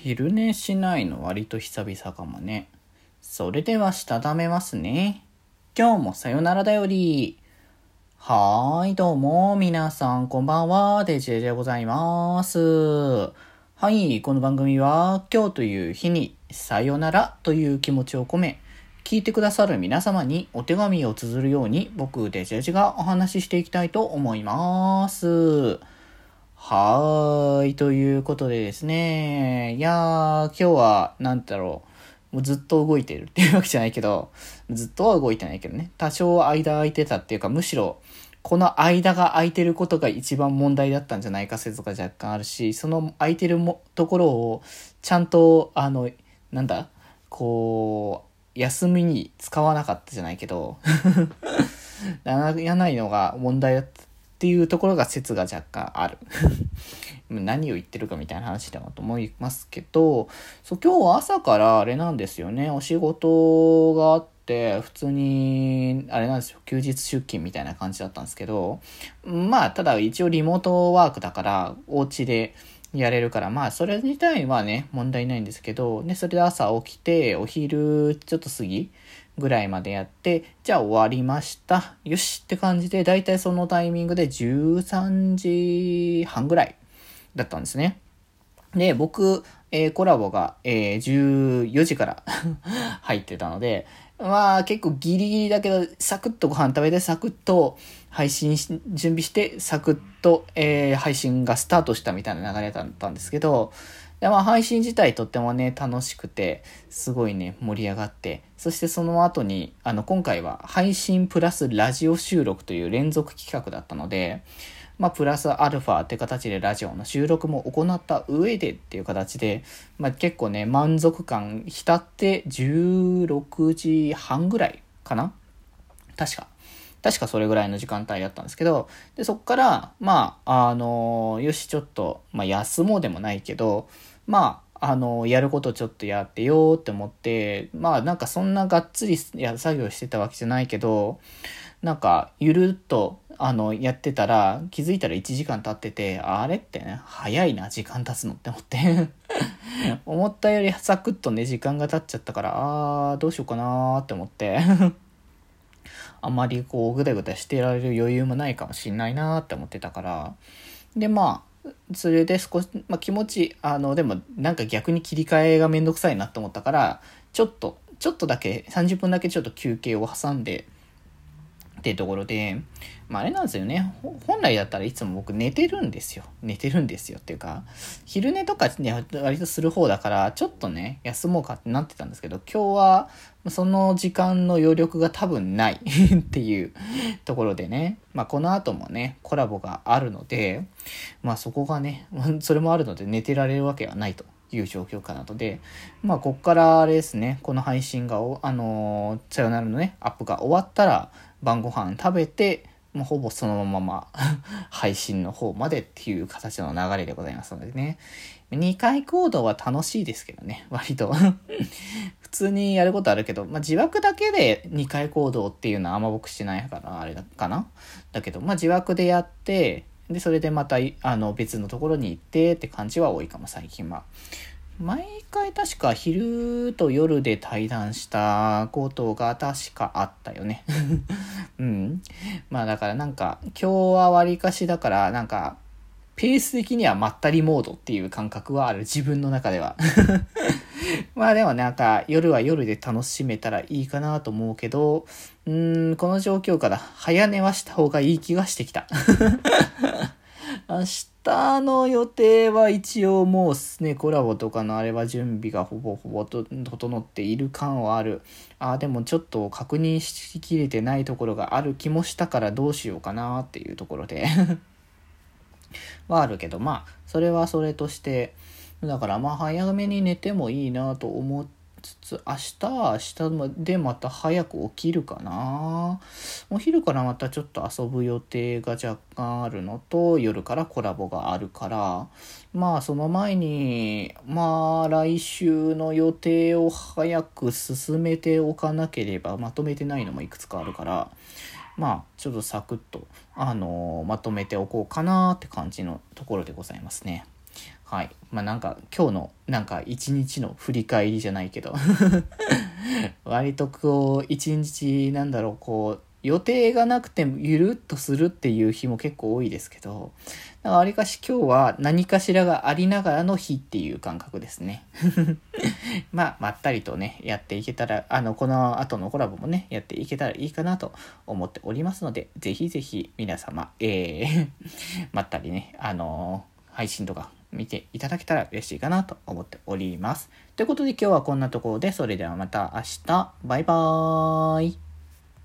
昼寝しないの割と久々かもね。それではしたためますね。今日もさよならだより。はーい、どうも、皆さん、こんばんは、デジェジでございます。はい、この番組は、今日という日に、さよならという気持ちを込め、聞いてくださる皆様にお手紙を綴るように、僕、デジェジがお話ししていきたいと思います。はーい。ということでですね。いやー、今日は、なんだろう。もうずっと動いてるっていうわけじゃないけど、ずっとは動いてないけどね。多少間空いてたっていうか、むしろ、この間が空いてることが一番問題だったんじゃないか説が若干あるし、その空いてるもところを、ちゃんと、あの、なんだ？こう、休みに使わなかったじゃないけど、やらないのが問題だったっていうところが説が若干ある。何を言ってるかみたいな話だなと思いますけどそう今日は朝からあれなんですよね。お仕事があって普通にあれなんですよ。休日出勤みたいな感じだったんですけどまあただ一応リモートワークだからお家でやれるから、まあ、それ自体はね、問題ないんですけど、ね、それで朝起きて、お昼ちょっと過ぎぐらいまでやって、じゃあ終わりました。よしって感じで、だいたいそのタイミングで13時半ぐらいだったんですね。で、僕、えー、コラボが、えー、14時から 入ってたので、まあ結構ギリギリだけど、サクッとご飯食べて、サクッと配信し、準備して、サクッと、えー、配信がスタートしたみたいな流れだったんですけど、でまあ配信自体とってもね、楽しくて、すごいね、盛り上がって、そしてその後に、あの、今回は配信プラスラジオ収録という連続企画だったので、まあ、プラスアルファって形でラジオの収録も行った上でっていう形で、まあ、結構ね、満足感浸って16時半ぐらいかな？確か。確かそれぐらいの時間帯だったんですけど、で、そっから、まあ、あの、よし、ちょっと、まあ、休もうでもないけど、まあ、の、やることちょっとやってよって思って、まあ、なんかそんながっつりや作業してたわけじゃないけど、なんか、ゆるっと、あの、やってたら、気づいたら1時間経ってて、あれってね、早いな、時間経つのって思って。思ったよりサクッとね、時間が経っちゃったから、あー、どうしようかなーって思って。あまりこう、ぐだぐだしてられる余裕もないかもしんないなーって思ってたから、で、まあ、それで少し、まあ、気持ち、あの、でもなんか逆に切り替えがめんどくさいなと思ったから、ちょっと、ちょっとだけ、30分だけちょっと休憩を挟んで、っていうところで、まあ、あれなんですよね。本来だったらいつも僕寝てるんですよ。寝てるんですよっていうか、昼寝とかね、割とする方だから、ちょっとね、休もうかってなってたんですけど、今日はその時間の余力が多分ない っていうところでね、まあこの後もね、コラボがあるので、まあそこがね、それもあるので寝てられるわけはないと。いう状況かなとで、まあ、こっからあれですね、この配信が、あの、さよならのね、アップが終わったら、晩ご飯食べて、もうほぼそのまま 配信の方までっていう形の流れでございますのでね。2回行動は楽しいですけどね、割と 普通にやることあるけど、まあ、自枠だけで2回行動っていうのはあんま僕しないから、あれかな。だけど、まあ、自枠でやって、で、それでまた、あの、別のところに行ってって感じは多いかも、最近は。毎回確か昼と夜で対談したことが確かあったよね。うん。まあだからなんか今日は割かしだからなんかペース的にはまったりモードっていう感覚はある自分の中では。まあでもなんか夜は夜で楽しめたらいいかなと思うけど、うーん、この状況から早寝はした方がいい気がしてきた。明日の予定は一応もうね、コラボとかのあれは準備がほぼほぼと整っている感はある。ああ、でもちょっと確認しきれてないところがある気もしたからどうしようかなっていうところで はあるけど、まあ、それはそれとして、だからまあ早めに寝てもいいなと思って、つつ、明日は明日でまた早く起きるかな。お昼からまたちょっと遊ぶ予定が若干あるのと、夜からコラボがあるから、まあその前に、まあ来週の予定を早く進めておかなければ、まとめてないのもいくつかあるから、まあちょっとサクッと、あの、まとめておこうかなって感じのところでございますね。はい。まあなんか今日のなんか一日の振り返りじゃないけど 割とこう一日なんだろうこう予定がなくてもゆるっとするっていう日も結構多いですけど、わりかし今日は何かしらがありながらの日っていう感覚ですね。まあ、まったりとね、やっていけたら、あの、この後のコラボもね、やっていけたらいいかなと思っておりますので、ぜひぜひ皆様、えー まったりね、あのー、配信とか見ていただけたら嬉しいかなと思っております。ということで今日はこんなところで、それではまた明日、バイバーイ。